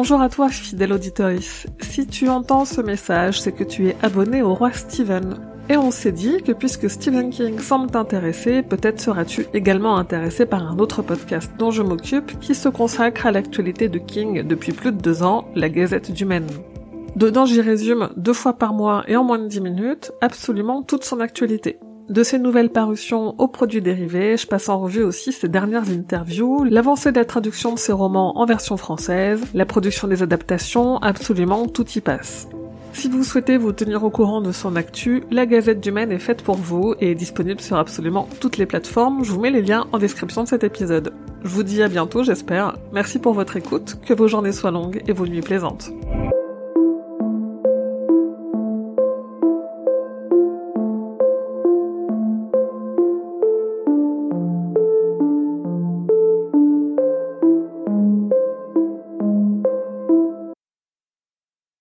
Bonjour à toi, fidèle auditorice. Si tu entends ce message, c'est que tu es abonné au roi Steven. Et on s'est dit que puisque Stephen King semble t'intéresser, peut-être seras-tu également intéressé par un autre podcast dont je m'occupe qui se consacre à l'actualité de King depuis plus de deux ans, la Gazette du Maine. Dedans j'y résume deux fois par mois et en moins de dix minutes absolument toute son actualité. De ses nouvelles parutions aux produits dérivés, je passe en revue aussi ses dernières interviews, l'avancée de la traduction de ses romans en version française, la production des adaptations, absolument tout y passe. Si vous souhaitez vous tenir au courant de son actu, la Gazette du Maine est faite pour vous et est disponible sur absolument toutes les plateformes. Je vous mets les liens en description de cet épisode. Je vous dis à bientôt, j'espère. Merci pour votre écoute, que vos journées soient longues et vos nuits plaisantes.